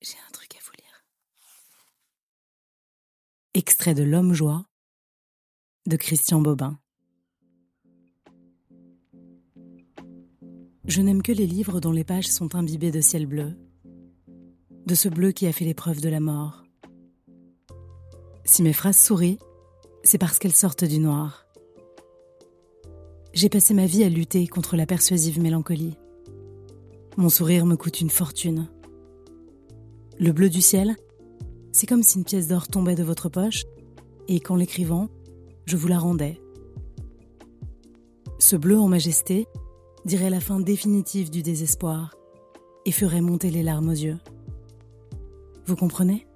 J'ai un truc à vous lire. Extrait de L'homme joie de Christian Bobin. Je n'aime que les livres dont les pages sont imbibées de ciel bleu, de ce bleu qui a fait l'épreuve de la mort. Si mes phrases sourient, c'est parce qu'elles sortent du noir. J'ai passé ma vie à lutter contre la persuasive mélancolie. Mon sourire me coûte une fortune. Le bleu du ciel, c'est comme si une pièce d'or tombait de votre poche et qu'en l'écrivant, je vous la rendais. Ce bleu en majesté dirait la fin définitive du désespoir et ferait monter les larmes aux yeux. Vous comprenez?